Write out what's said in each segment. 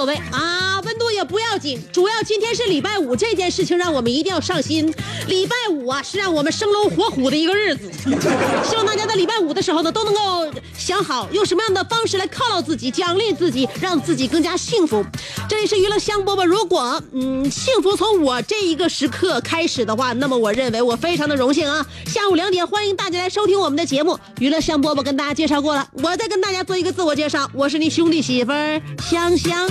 所谓啊，温度也不要紧，主要今天是礼拜五，这件事情让我们一定要上心。礼拜五啊，是让我们生龙活虎的一个日子，希望大家在礼拜五的时候呢，都能够想好用什么样的方式来犒劳自己、奖励自己，让自己更加幸福。这里是娱乐香饽饽，如果嗯幸福从我这一个时刻开始的话，那么我认为我非常的荣幸啊。下午两点，欢迎大家来收听我们的节目《娱乐香饽饽》，跟大家介绍过了，我再跟大家做一个自我介绍，我是你兄弟媳妇香香。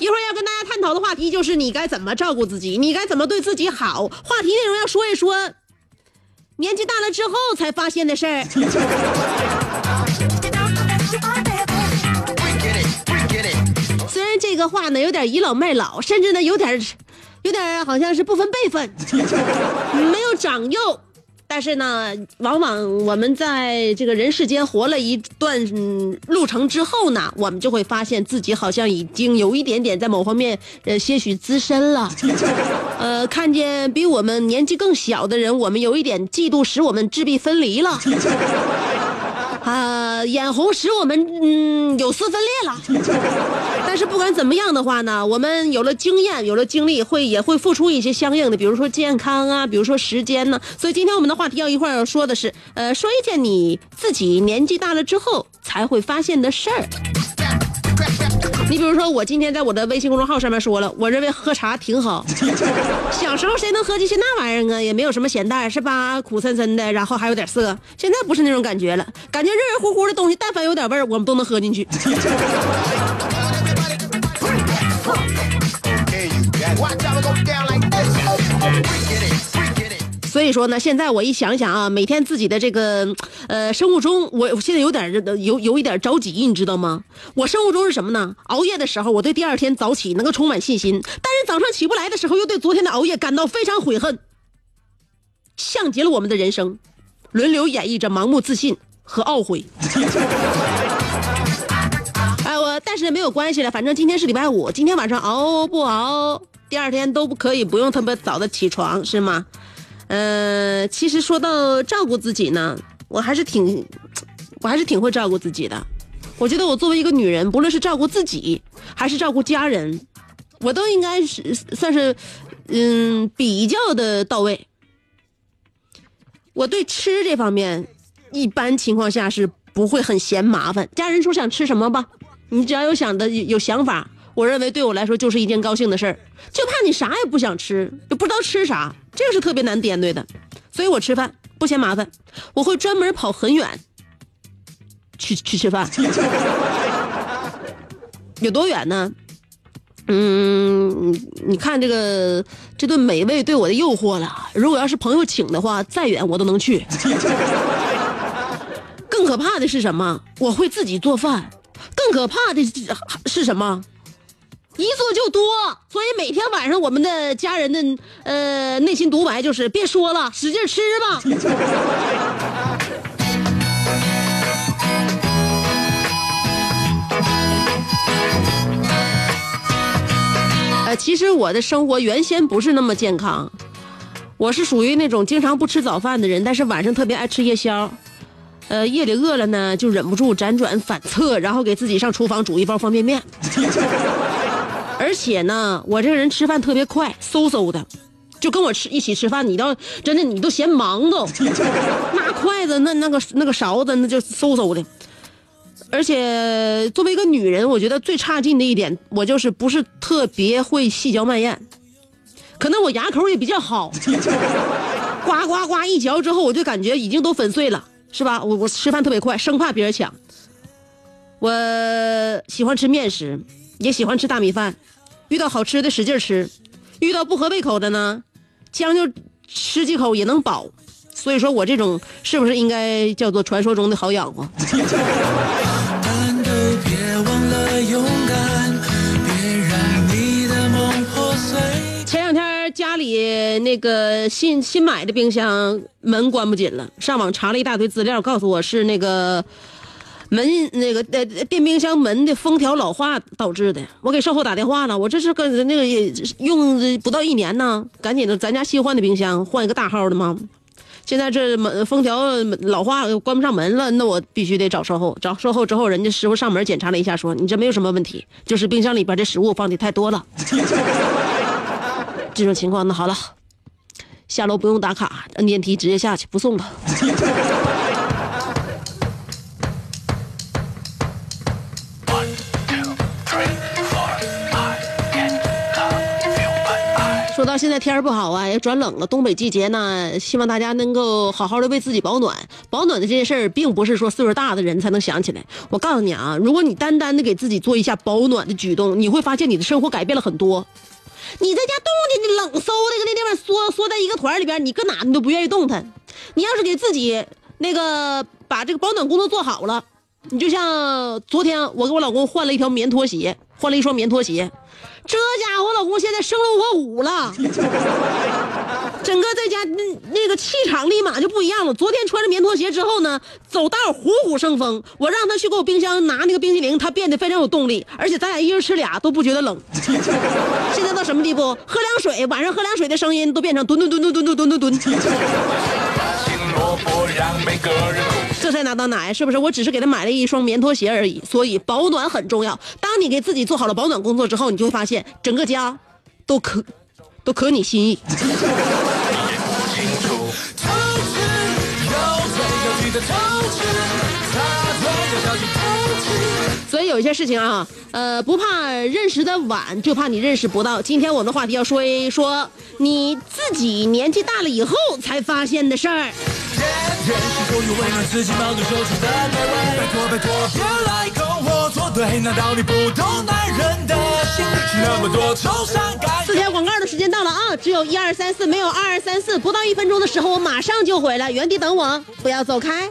一会儿要跟大家探讨的话题就是你该怎么照顾自己，你该怎么对自己好。话题内容要说一说年纪大了之后才发现的事儿。虽然这个话呢有点倚老卖老，甚至呢有点有点好像是不分辈分，没有长幼。但是呢，往往我们在这个人世间活了一段、路程之后呢，我们就会发现自己好像已经有一点点在某方面呃些许资深了。呃，看见比我们年纪更小的人，我们有一点嫉妒，使我们质壁分离了。啊、眼红使我们嗯有丝分裂了。但是不管怎么样的话呢，我们有了经验，有了经历，会也会付出一些相应的，比如说健康啊，比如说时间呢。所以今天我们的话题要一块儿要说的是，呃，说一件你自己年纪大了之后才会发现的事儿。你比如说，我今天在我的微信公众号上面说了，我认为喝茶挺好。小时候谁能喝进去那玩意儿啊？也没有什么咸淡，是吧？苦森森的，然后还有点涩。现在不是那种感觉了，感觉热热乎乎的东西，但凡有点味儿，我们都能喝进去。所以说呢，现在我一想想啊，每天自己的这个呃生物钟，我我现在有点儿有有一点着急，你知道吗？我生物钟是什么呢？熬夜的时候，我对第二天早起能够充满信心；但是早上起不来的时候，又对昨天的熬夜感到非常悔恨。像极了我们的人生，轮流演绎着盲目自信和懊悔。哎，我但是没有关系了，反正今天是礼拜五，今天晚上熬不熬，第二天都不可以不用特别早的起床，是吗？呃，其实说到照顾自己呢，我还是挺，我还是挺会照顾自己的。我觉得我作为一个女人，不论是照顾自己还是照顾家人，我都应该是算是，嗯，比较的到位。我对吃这方面，一般情况下是不会很嫌麻烦。家人说想吃什么吧，你只要有想的有想法，我认为对我来说就是一件高兴的事儿。就怕你啥也不想吃，也不知道吃啥，这个是特别难点对的。所以我吃饭不嫌麻烦，我会专门跑很远去去吃饭。有多远呢？嗯，你看这个这顿美味对我的诱惑了。如果要是朋友请的话，再远我都能去。更可怕的是什么？我会自己做饭。更可怕的是什么？一做就多，所以每天晚上我们的家人的呃内心独白就是别说了，使劲吃吧。呃，其实我的生活原先不是那么健康，我是属于那种经常不吃早饭的人，但是晚上特别爱吃夜宵。呃，夜里饿了呢，就忍不住辗转反侧，然后给自己上厨房煮一包方便面。而且呢，我这个人吃饭特别快，嗖嗖的，就跟我吃一起吃饭，你倒真的你都嫌忙都，拿筷子那那个那个勺子那就嗖嗖的。而且作为一个女人，我觉得最差劲的一点，我就是不是特别会细嚼慢咽，可能我牙口也比较好，呱呱呱一嚼之后，我就感觉已经都粉碎了，是吧？我我吃饭特别快，生怕别人抢。我喜欢吃面食，也喜欢吃大米饭，遇到好吃的使劲吃，遇到不合胃口的呢，将就吃几口也能饱。所以说我这种是不是应该叫做传说中的好养活？前两天家里那个新新买的冰箱门关不紧了，上网查了一大堆资料，告诉我是那个门那个呃电冰箱门的封条老化导致的。我给售后打电话了，我这是跟那个用不到一年呢，赶紧的，咱家新换的冰箱，换一个大号的吗。现在这门封条老化，关不上门了，那我必须得找售后。找售后之后，人家师傅上门检查了一下，说你这没有什么问题，就是冰箱里边的食物放的太多了。这种情况，那好了，下楼不用打卡，摁电梯直接下去，不送了。现在天儿不好啊，也转冷了，东北季节呢，希望大家能够好好的为自己保暖。保暖的这件事儿，并不是说岁数大的人才能想起来。我告诉你啊，如果你单单的给自己做一下保暖的举动，你会发现你的生活改变了很多。你在家冻的，你冷馊的，搁那地方缩缩在一个团里边，你搁哪你都不愿意动弹。你要是给自己那个把这个保暖工作做好了，你就像昨天我给我老公换了一条棉拖鞋，换了一双棉拖鞋，这家伙我老公现在生龙活虎了，整个在家那那个气场立马就不一样了。昨天穿着棉拖鞋之后呢，走道虎虎生风。我让他去给我冰箱拿那个冰淇淋，他变得非常有动力，而且咱俩一人吃俩都不觉得冷。现在到什么地步？喝凉水，晚上喝凉水的声音都变成吨吨吨吨吨吨吨吨吨。这才拿到奶？是不是？我只是给他买了一双棉拖鞋而已。所以保暖很重要。当你给自己做好了保暖工作之后，你就会发现整个家都可都可你心意。所以有一些事情啊，呃，不怕认识的晚，就怕你认识不到。今天我们的话题要说一说你自己年纪大了以后才发现的事儿。人是否有为了自己矛盾说出的那位？拜托拜托，别来跟我作对，难道你不懂男人的心是那么多愁善感？四条广告的时间到了啊，只有一二三四，没有二二三四。不到一分钟的时候，我马上就回来，原地等我，不要走开。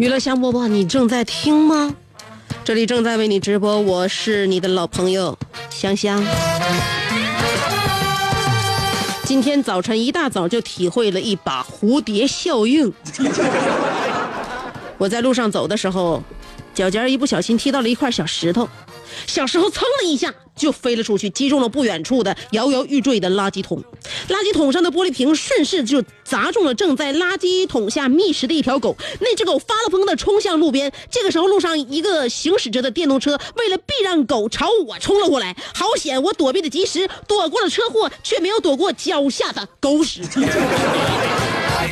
娱乐香饽饽，你正在听吗？这里正在为你直播，我是你的老朋友香香。今天早晨一大早就体会了一把蝴蝶效应。我在路上走的时候，脚尖一不小心踢到了一块小石头，小时候噌的一下就飞了出去，击中了不远处的摇摇欲坠的垃圾桶。垃圾桶上的玻璃瓶顺势就砸中了正在垃圾桶下觅食的一条狗。那只狗发了疯的冲向路边。这个时候，路上一个行驶着的电动车为了避让狗朝我冲了过来，好险我躲避的及时，躲过了车祸，却没有躲过脚下的狗屎。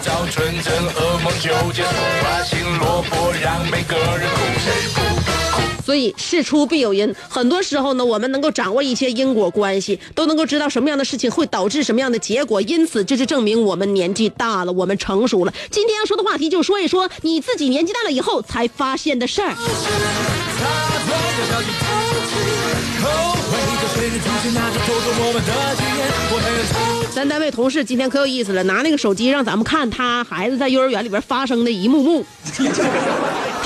找纯真，噩梦就结束，把心落魄，让每个人哭，谁不哭？所以事出必有因，很多时候呢，我们能够掌握一些因果关系，都能够知道什么样的事情会导致什么样的结果，因此这是证明我们年纪大了，我们成熟了。今天要说的话题就说一说你自己年纪大了以后才发现的事儿。咱单位同事今天可有意思了，拿那个手机让咱们看他孩子在幼儿园里边发生的一幕幕。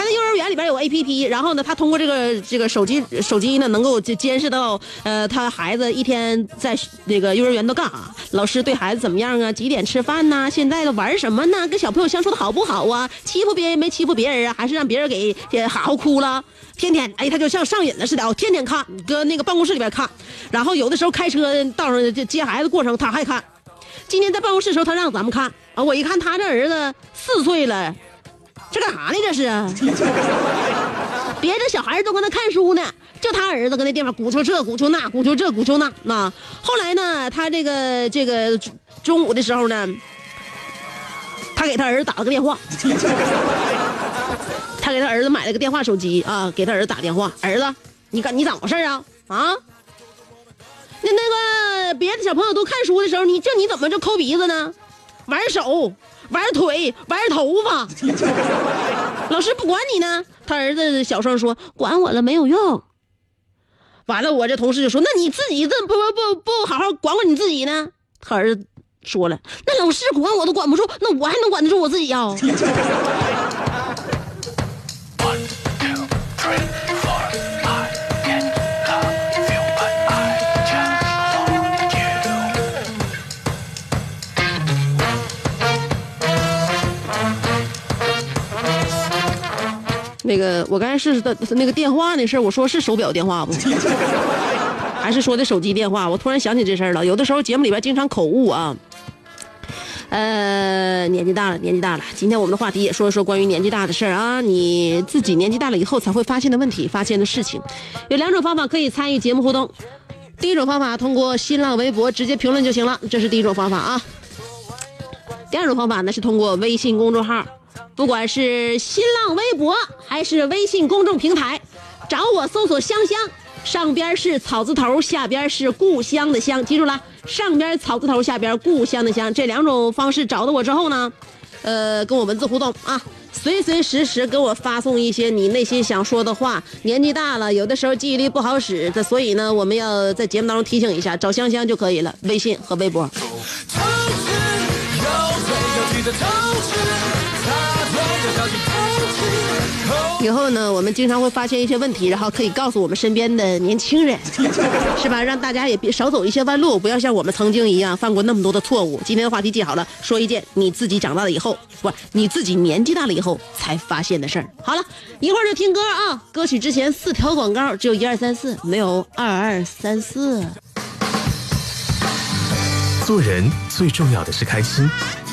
里边有 A P P，然后呢，他通过这个这个手机手机呢，能够监监视到呃他孩子一天在那个幼儿园都干啥，老师对孩子怎么样啊，几点吃饭呐、现在的玩什么呢，跟小朋友相处的好不好啊，欺负别人没欺负别人啊，还是让别人给给好好哭了。天天哎，他就像上瘾了似的，哦，天天看，搁那个办公室里边看，然后有的时候开车道上接接孩子过程他还看。今天在办公室的时候，他让咱们看。啊，我一看他这儿子四岁了，这干啥呢？这是，别的小孩都搁那看书呢，就他儿子搁那地方鼓秋这鼓秋那鼓秋这鼓秋那那。后来呢，他这个这个中午的时候呢，他给他儿子打了个电话。他给他儿子买了个电话手机啊，给他儿子打电话，儿子，你干你咋回事啊？啊？那那个别的小朋友都看书的时候，你这你怎么就抠鼻子呢？玩手、玩腿、玩头发，老师不管你呢。他儿子小声说：“管我了没有用。”完了，我这同事就说：“那你自己这不不不不好好管管你自己呢？”他儿子说了：“那老师管我都管不住，那我还能管得住我自己呀、那个我刚才是的那个电话那事儿，我说是手表电话不？还是说的手机电话？我突然想起这事儿了。有的时候节目里边经常口误啊。呃，年纪大了，年纪大了。今天我们的话题也说一说关于年纪大的事儿啊，你自己年纪大了以后才会发现的问题、发现的事情。有两种方法可以参与节目互动。第一种方法，通过新浪微博直接评论就行了，这是第一种方法啊。第二种方法呢是通过微信公众号，不管是新浪微博还是微信公众平台，找我搜索“香香”，上边是草字头，下边是故乡的乡，记住了，上边草字头，下边故乡的乡，这两种方式找到我之后呢，呃，跟我文字互动啊。随随时时给我发送一些你内心想说的话。年纪大了，有的时候记忆力不好使，这所以呢，我们要在节目当中提醒一下，找香香就可以了，微信和微博。以后呢，我们经常会发现一些问题，然后可以告诉我们身边的年轻人，是吧？让大家也别少走一些弯路，不要像我们曾经一样犯过那么多的错误。今天的话题记好了，说一件你自己长大了以后，不，你自己年纪大了以后才发现的事儿。好了，一会儿就听歌啊，歌曲之前四条广告，只有一二三四，没有二二三四。做人最重要的是开心，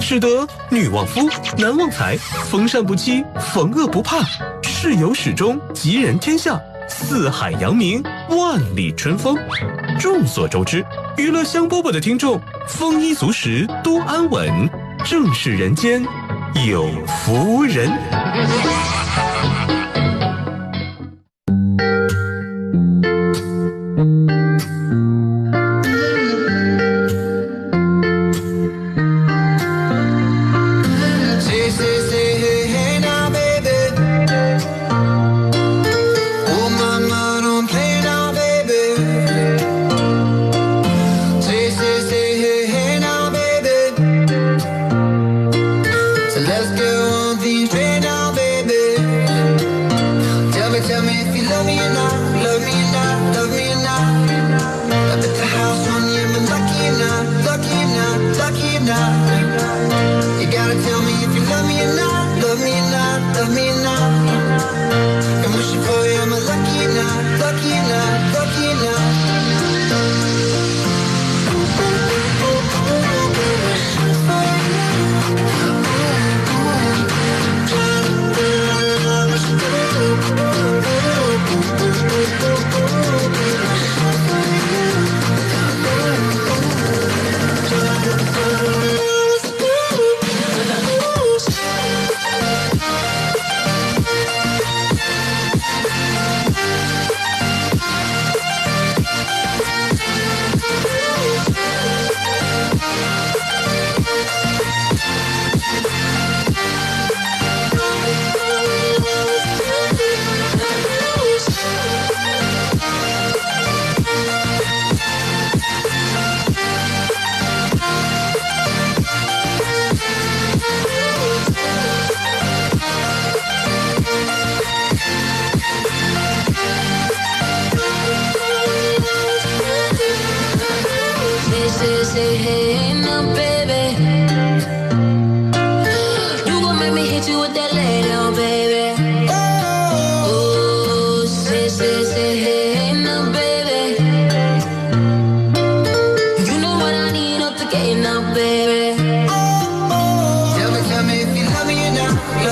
使得女旺夫，男旺财，逢善不欺，逢恶不怕，事有始终，吉人天下，四海扬名，万里春风。众所周知，娱乐香饽饽的听众丰衣足食，多安稳，正是人间有福人。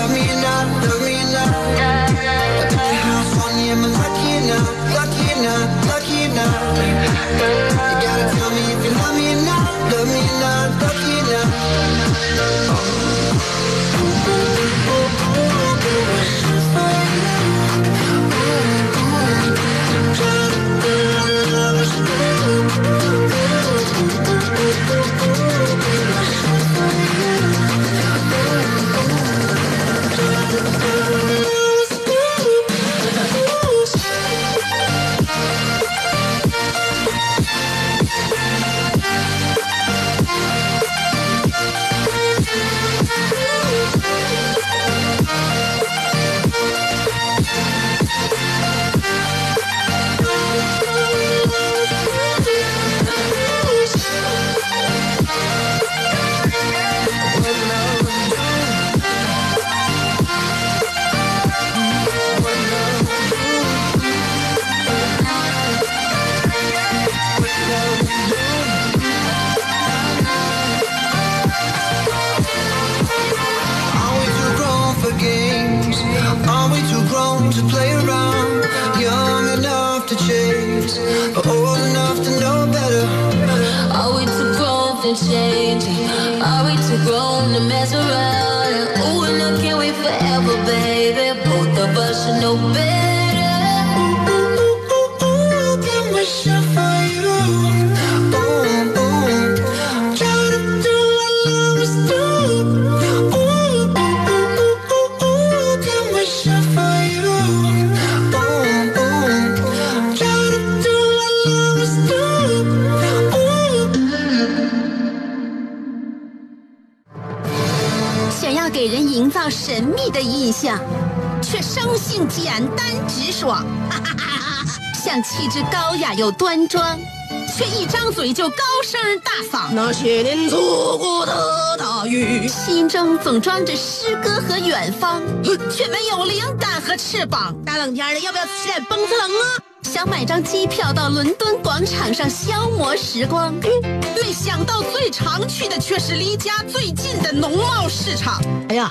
love me not, love me to play around, young enough to chase, but old enough to know better. Are we too grown for changing? Are we too grown to mess around? Ooh, and I can't wait forever, baby. Both of us should know better. 秘的印象，却生性简单直爽，哈哈哈哈像气质高雅又端庄，却一张嘴就高声大嗓。那些年错过的大雨，心中总装着诗歌和远方，却没有灵感和翅膀。大冷天的，要不要吃点蹦次冷啊？想买张机票到伦敦广场上消磨时光，没想到最常去的却是离家最近的农贸市场。哎呀，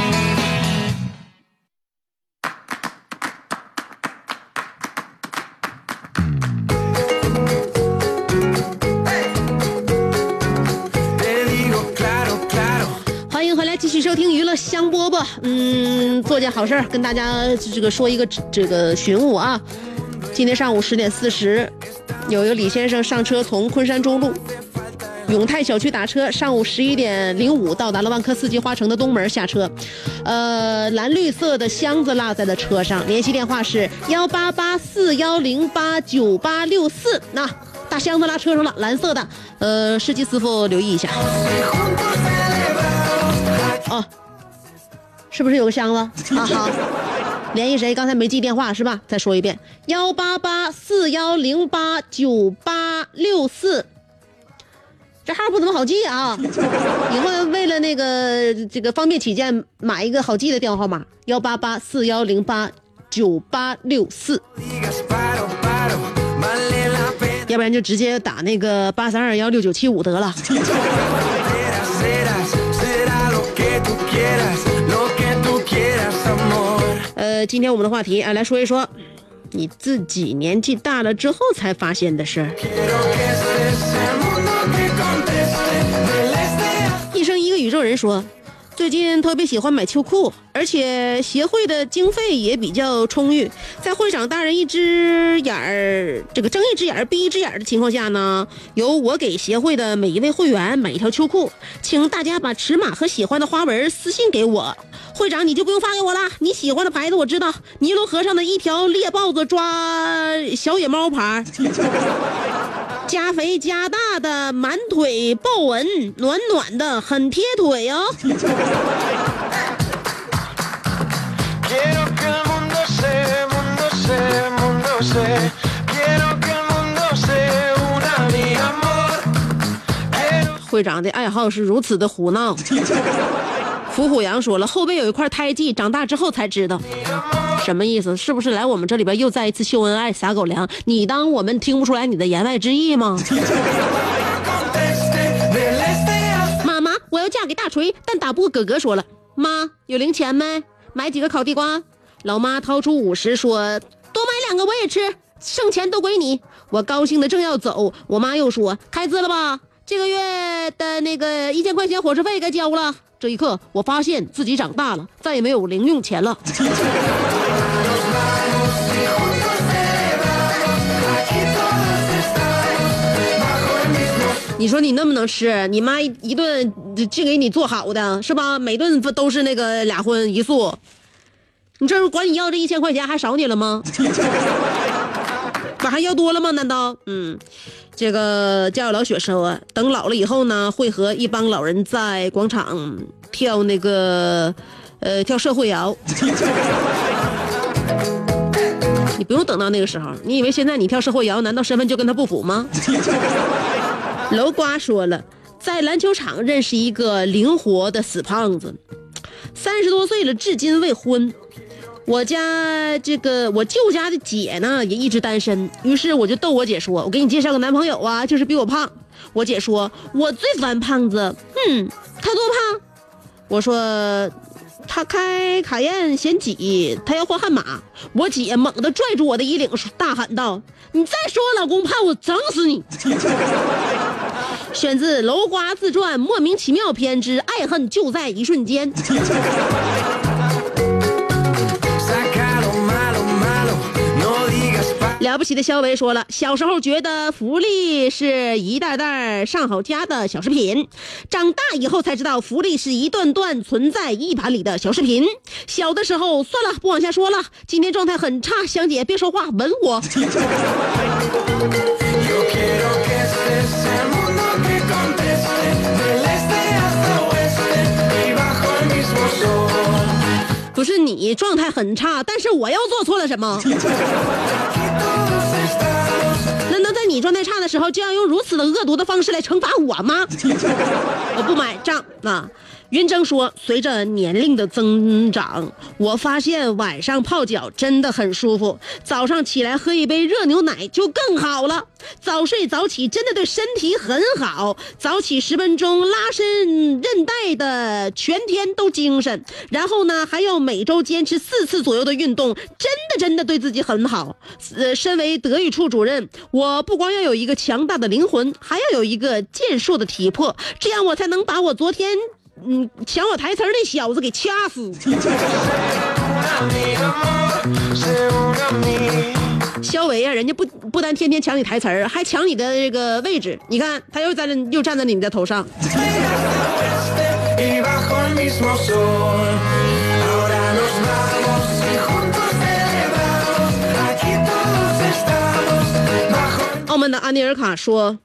香饽饽。嗯，做件好事儿，跟大家这个说一个这个寻物啊。今天上午十点四十，有一个李先生上车从昆山中路永泰小区打车，上午十一点零五到达了万科四季花城的东门下车，呃，蓝绿色的箱子落在了车上，联系电话是幺八八四幺零八九八六四。那大箱子落车上了，蓝色的，呃，司机师傅留意一下。哦，是不是有个箱子？啊好，联系谁？刚才没记电话是吧？再说一遍，幺八八四幺零八九八六四。这号不怎么好记啊，以后为了那个这个方便起见，买一个好记的电话号码：幺八八四幺零八九八六四。要不然就直接打那个八三二幺六九七五得了。今天我们的话题啊，来说一说你自己年纪大了之后才发现的事儿。一生一个宇宙人说，最近特别喜欢买秋裤，而且协会的经费也比较充裕，在会长大人一只眼儿这个睁一只眼儿闭一只眼儿的情况下呢，由我给协会的每一位会员买一条秋裤，请大家把尺码和喜欢的花纹私信给我。会长，你就不用发给我了，你喜欢的牌子我知道，尼罗河上的一条猎豹子抓小野猫牌。加肥加大的满腿豹纹，暖暖的，很贴腿哦。会长的爱好是如此的胡闹。伏虎羊说了，后背有一块胎记，长大之后才知道。什么意思？是不是来我们这里边又再一次秀恩爱撒狗粮？你当我们听不出来你的言外之意吗妈 妈，我要嫁给大锤，但打不过哥哥。说了，妈有零钱没？买几个烤地瓜？老妈掏出五十，说多买两个我也吃，剩钱都归你。我高兴的正要走，我妈又说开支了吧？这个月的那个一千块钱伙食费该交了。这一刻，我发现自己长大了，再也没有零用钱了。你说你那么能吃，你妈一顿净给你做好的是吧？每顿不都是那个俩荤一素，你这管你要这一千块钱还少你了吗？不还要多了吗？难道？嗯，这个家有老雪说，等老了以后呢，会和一帮老人在广场跳那个，呃，跳社会摇。你不用等到那个时候，你以为现在你跳社会摇，难道身份就跟他不符吗？楼瓜说了，在篮球场认识一个灵活的死胖子，三十多岁了，至今未婚。我家这个我舅家的姐呢也一直单身，于是我就逗我姐说：“我给你介绍个男朋友啊，就是比我胖。”我姐说：“我最烦胖子，嗯，他多胖？”我说：“他开卡宴嫌挤，他要换悍马。”我姐猛地拽住我的衣领，大喊道：“你再说我老公怕，我整死你！” 选自《楼瓜自传》莫名其妙篇之爱恨就在一瞬间。了不起的肖维说了，小时候觉得福利是一袋袋上好佳的小食品，长大以后才知道福利是一段段存在一盘里的小视频。小的时候，算了，不往下说了。今天状态很差，香姐别说话，吻我。不是你状态很差，但是我又做错了什么？你状态差的时候，就要用如此的恶毒的方式来惩罚我吗？我 不买账啊！云峥说，随着年龄的增长，我发现晚上泡脚真的很舒服，早上起来喝一杯热牛奶就更好了。早睡早起真的对身体很好，早起十分钟拉伸韧带的，全天都精神。然后呢，还要每周坚持四次左右的运动，真的真的对自己很好。呃，身为德育处主任，我不光要有一个强大的灵魂，还要有一个健硕的体魄，这样我才能把我昨天。嗯，抢我台词儿那小子给掐死！肖维啊，人家不不但天天抢你台词儿，还抢你的这个位置。你看，他又站在又站在你的头上。澳门的安尼尔卡说：“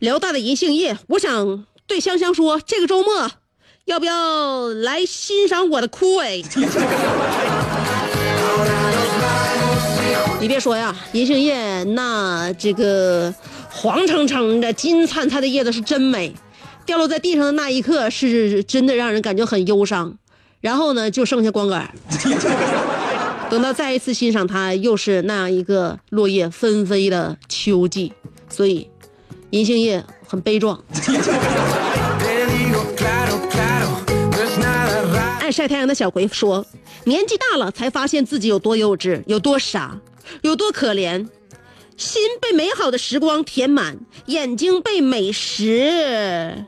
辽大的银杏叶，我想对香香说，这个周末要不要来欣赏我的枯萎？你别说呀，银杏叶那这个黄澄澄的、金灿灿的叶子是真美，掉落在地上的那一刻是真的让人感觉很忧伤。然后呢，就剩下光杆。等到再一次欣赏它，又是那样一个落叶纷飞的秋季，所以银杏叶很悲壮。晒太阳的小葵说：“年纪大了，才发现自己有多幼稚，有多傻，有多可怜。心被美好的时光填满，眼睛被美食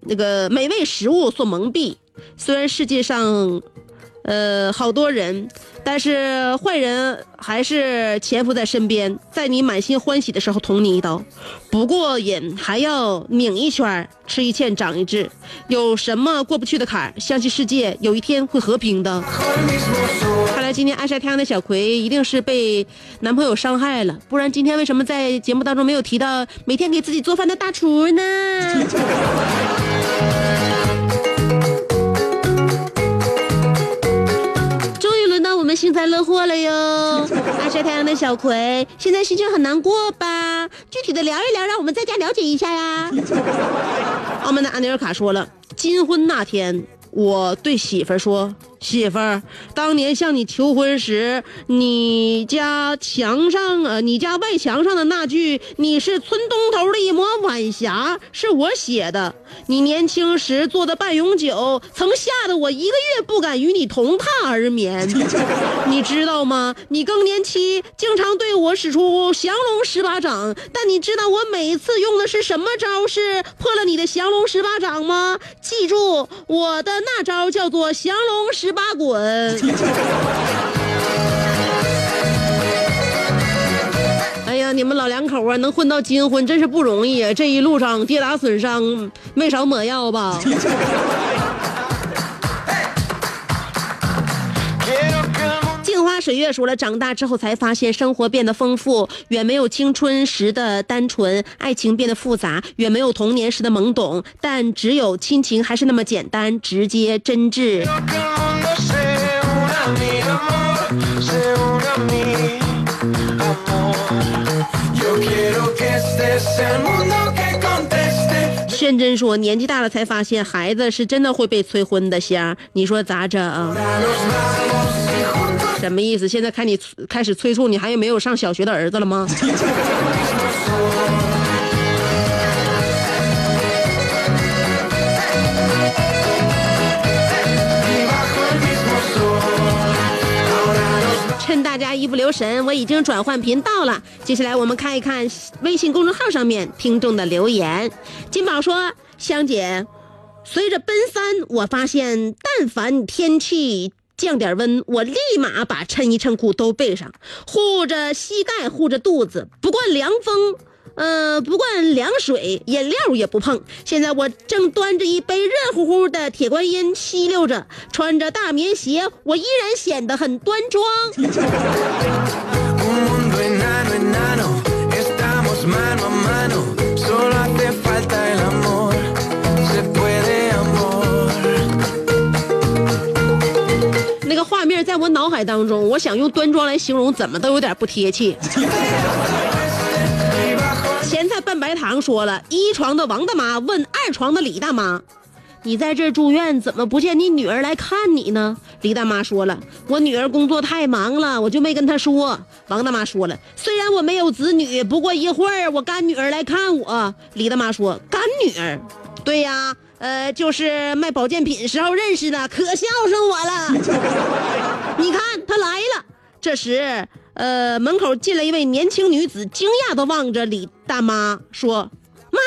那个美味食物所蒙蔽。虽然世界上，呃，好多人，但是坏人还是潜伏在身边，在你满心欢喜的时候捅你一刀，不过瘾还要拧一圈，吃一堑长一智。有什么过不去的坎儿？相信世界有一天会和平的。看来今天爱晒太阳的小葵一定是被男朋友伤害了，不然今天为什么在节目当中没有提到每天给自己做饭的大厨呢？我们幸灾乐祸了哟！爱晒太阳的小葵，现在心情很难过吧？具体的聊一聊，让我们在家了解一下呀。澳门的安尼尔卡说了，金婚那天，我对媳妇儿说：“媳妇儿，当年向你求婚时，你家墙上呃，你家外墙上的那句‘你是村东头的一抹晚霞’是我写的。你年轻时做的半永久，曾吓得我一个月不敢与你同榻而眠。你知道吗？你更年期经常对我使出降龙十八掌，但你知道我每次用的是什么招式破了你的降龙十八掌吗？记住，我的那招叫做降龙十八滚。哎呀，你们老两口啊，能混到金婚真是不容易啊！这一路上跌打损伤，没少抹药吧？花水月说了，长大之后才发现生活变得丰富，远没有青春时的单纯；爱情变得复杂，远没有童年时的懵懂。但只有亲情还是那么简单、直接、真挚。认真说，年纪大了才发现孩子是真的会被催婚的。瞎你说咋整？什么意思？现在看你开始催促你，还有没有上小学的儿子了吗？大家一不留神，我已经转换频道了。接下来我们看一看微信公众号上面听众的留言。金宝说：“香姐，随着奔三，我发现但凡天气降点温，我立马把衬衣衬裤都备上，护着膝盖，护着肚子，不管凉风。”呃，不灌凉水，饮料也不碰。现在我正端着一杯热乎乎的铁观音吸溜着，穿着大棉鞋，我依然显得很端庄。那个画面在我脑海当中，我想用端庄来形容，怎么都有点不贴切。咸菜拌白糖说了，一床的王大妈问二床的李大妈：“你在这住院，怎么不见你女儿来看你呢？”李大妈说了：“我女儿工作太忙了，我就没跟她说。”王大妈说了：“虽然我没有子女，不过一会儿我干女儿来看我。”李大妈说：“干女儿？对呀，呃，就是卖保健品时候认识的，可孝顺我了。你看她来了。”这时，呃，门口进来一位年轻女子，惊讶地望着李大妈说：“妈，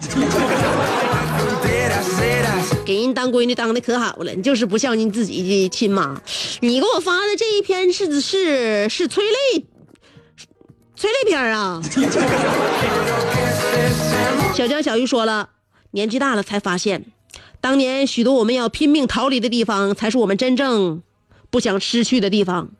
给人当闺女当的可好了，你就是不像你自己的亲妈。你给我发的这一篇是是是催泪催泪片啊！小江小鱼说了，年纪大了才发现，当年许多我们要拼命逃离的地方，才是我们真正不想失去的地方。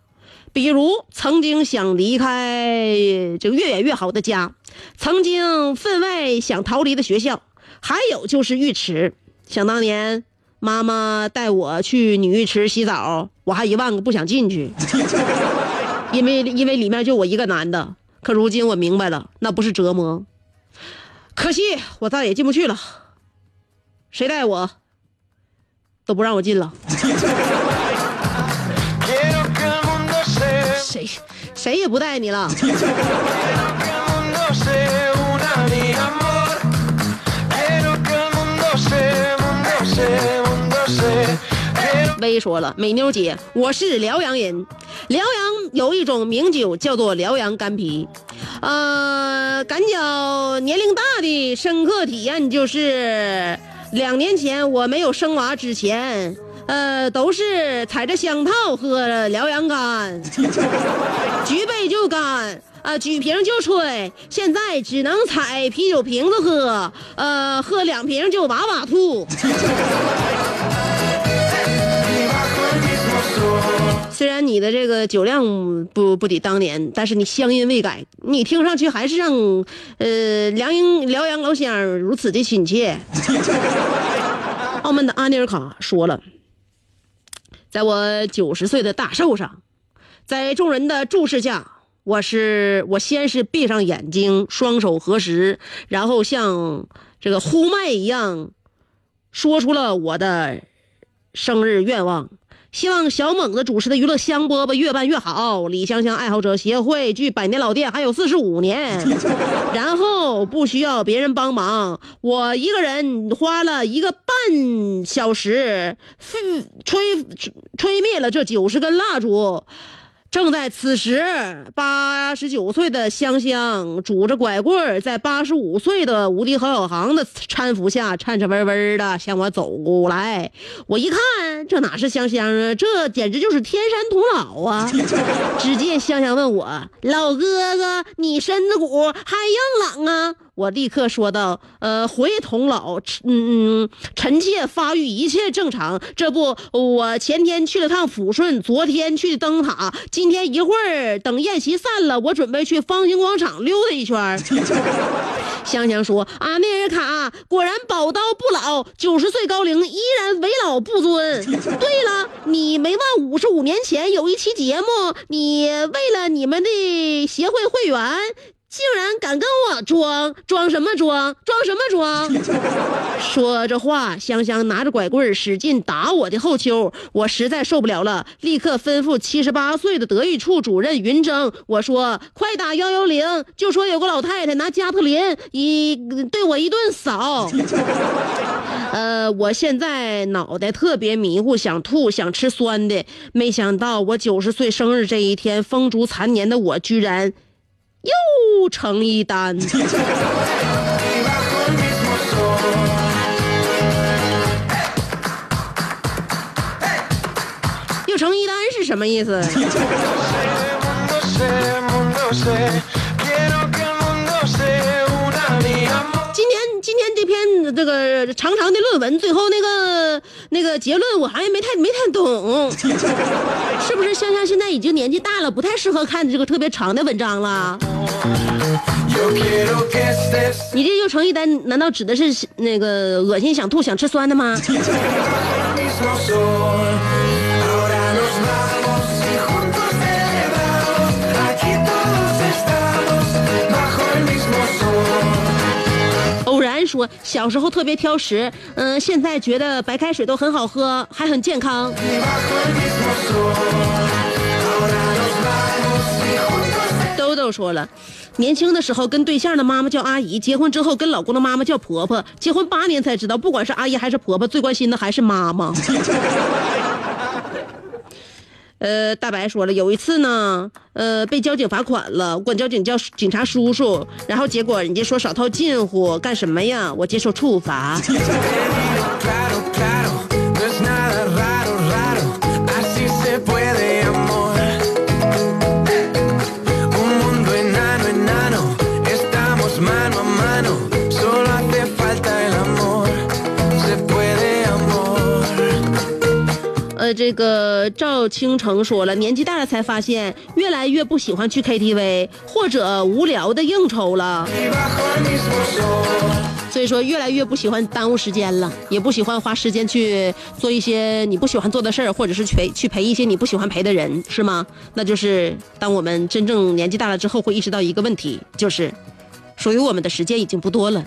比如曾经想离开这个越远越好的家，曾经分外想逃离的学校，还有就是浴池。想当年，妈妈带我去女浴池洗澡，我还一万个不想进去，因为因为里面就我一个男的。可如今我明白了，那不是折磨，可惜我再也进不去了。谁带我都不让我进了。谁谁也不带你了。微说了，美妞姐，我是辽阳人，辽阳有一种名酒叫做辽阳干啤。呃，感觉年龄大的深刻体验就是两年前我没有生娃之前。呃，都是踩着香套喝辽阳干，举杯就干，啊，举瓶就吹。现在只能踩啤酒瓶子喝，呃，喝两瓶就哇哇吐。虽然你的这个酒量不不抵当年，但是你乡音未改，你听上去还是让呃辽阳辽阳老乡如此的亲切。澳门的阿尼尔卡说了，在我九十岁的大寿上，在众人的注视下，我是我先是闭上眼睛，双手合十，然后像这个呼麦一样，说出了我的生日愿望。希望小猛子主持的娱乐香饽饽越办越好。李香香爱好者协会距百年老店还有四十五年，然后不需要别人帮忙，我一个人花了一个半小时，吹吹吹灭了这九十根蜡烛。正在此时，八十九岁的香香拄着拐棍，在八十五岁的无敌何小航的搀扶下，颤颤巍巍的向我走来。我一看，这哪是香香啊，这简直就是天山童姥啊！只见香香问我：“老哥哥，你身子骨还硬朗啊？”我立刻说道：“呃，回童老，嗯嗯，臣妾发育一切正常。这不，我前天去了趟抚顺，昨天去灯塔，今天一会儿等宴席散了，我准备去方形广场溜达一圈。”香香说：“阿内尔卡果然宝刀不老，九十岁高龄依然为老不尊。对了，你没忘五十五年前有一期节目，你为了你们的协会会员。”竟然敢跟我装，装什么装？装什么装？说着话，香香拿着拐棍使劲打我的后丘，我实在受不了了，立刻吩咐七十八岁的德育处主任云峥，我说快打幺幺零，就说有个老太太拿加特林一对我一顿扫。呃，我现在脑袋特别迷糊，想吐，想吃酸的。没想到我九十岁生日这一天，风烛残年的我居然又成一单，又成一单是什么意思？今天这篇这个长长的论文，最后那个那个结论我还没太没太懂，是不是香香现在已经年纪大了，不太适合看这个特别长的文章了？你这又成一单，难道指的是那个恶心、想吐、想吃酸的吗？说小时候特别挑食，嗯、现在觉得白开水都很好喝，还很健康。Y bajo el mismo sol. Ahora nos vamos y juntos 豆豆说了，年轻的时候跟对象的妈妈叫阿姨，结婚之后跟老公的妈妈叫婆婆，结婚八年才知道，不管是阿姨还是婆婆，最关心的还是妈妈。呃，大白说了，有一次呢，呃，被交警罚款了，我管交警叫警察叔叔，然后结果人家说少套近乎，干什么呀？我接受处罚。这个赵倾城说了，年纪大了才发现，越来越不喜欢去 KTV 或者无聊的应酬了。所以说，越来越不喜欢耽误时间了，也不喜欢花时间去做一些你不喜欢做的事儿，或者是去陪去陪一些你不喜欢陪的人，是吗？那就是当我们真正年纪大了之后，会意识到一个问题，就是属于我们的时间已经不多了。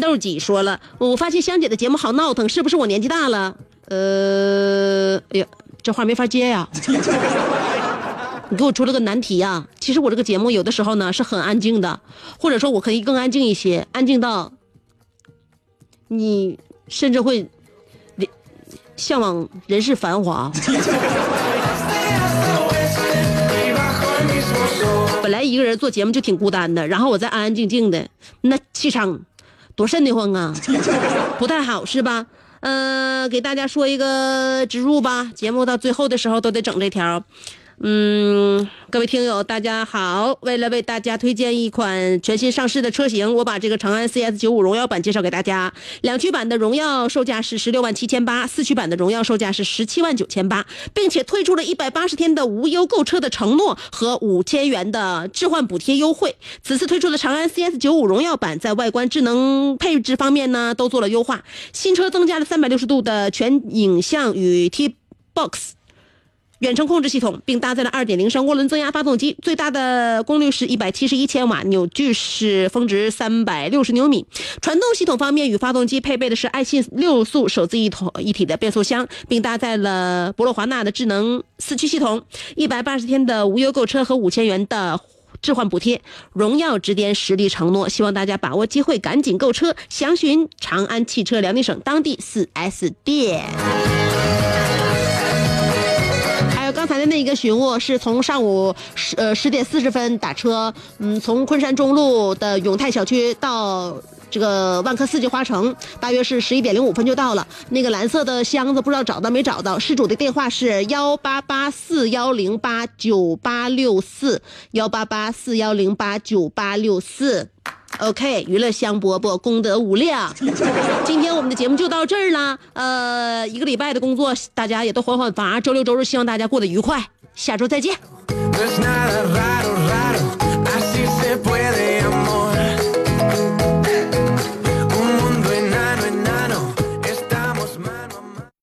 豆几说了，我发现香姐的节目好闹腾，是不是我年纪大了？呃，哎呀，这话没法接呀。你给我出了个难题呀、其实我这个节目有的时候呢是很安静的，或者说我可以更安静一些，安静到你甚至会向往人世繁华。本来一个人做节目就挺孤单的，然后我再安安静静的，那气场多瘆得慌啊，不太好是吧？嗯，给大家说一个植入吧，节目到最后的时候都得整这条。嗯，各位听友，大家好！为了为大家推荐一款全新上市的车型，我把这个长安 CS 九五荣耀版介绍给大家。两驱版的荣耀售价是十六万七千八，四驱版的荣耀售价是十七万九千八，并且推出了一百八十天的无忧购车的承诺和五千元的置换补贴优惠。此次推出的长安 CS 九五荣耀版在外观、智能配置方面呢都做了优化，新车增加了三百六十度的全影像与 T Box。远程控制系统，并搭载了2.0升涡轮增压发动机，最大的功率是171千瓦，扭矩是峰值360牛米。传动系统方面，与发动机配备的是爱信六速手自一体一体的变速箱，并搭载了博洛华纳的智能四驱系统。180天的无忧购车和5000元的。置换补贴，荣耀直店实力承诺，希望大家把握机会，赶紧购车。详询长安汽车辽宁省当地 4S 店。刚才的那个寻物是从上午十呃十点四十分打车，嗯，从昆山中路的永泰小区到这个万科四季花城，大约是十一点零五分就到了。那个蓝色的箱子不知道找到没找到，失主的电话是幺八八四幺零八九八六四幺八八四幺零八九八六四。OK，娱乐香饽饽，功德无量。今天我们的节目就到这儿了。呃，一个礼拜的工作，大家也都缓缓乏。周六周日，希望大家过得愉快。下周再见。